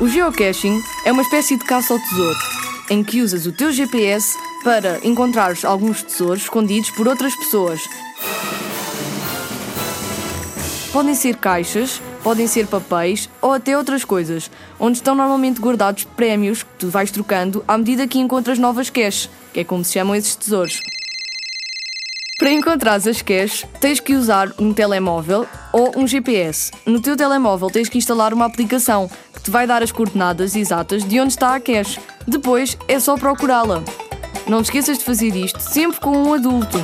O geocaching é uma espécie de caça ao tesouro, em que usas o teu GPS para encontrar alguns tesouros escondidos por outras pessoas. Podem ser caixas, podem ser papéis ou até outras coisas, onde estão normalmente guardados prémios que tu vais trocando à medida que encontras novas caches, que é como se chamam esses tesouros. Para encontrar as caches, tens que usar um telemóvel ou um GPS. No teu telemóvel tens que instalar uma aplicação que te vai dar as coordenadas exatas de onde está a cache. Depois é só procurá-la. Não te esqueças de fazer isto sempre com um adulto.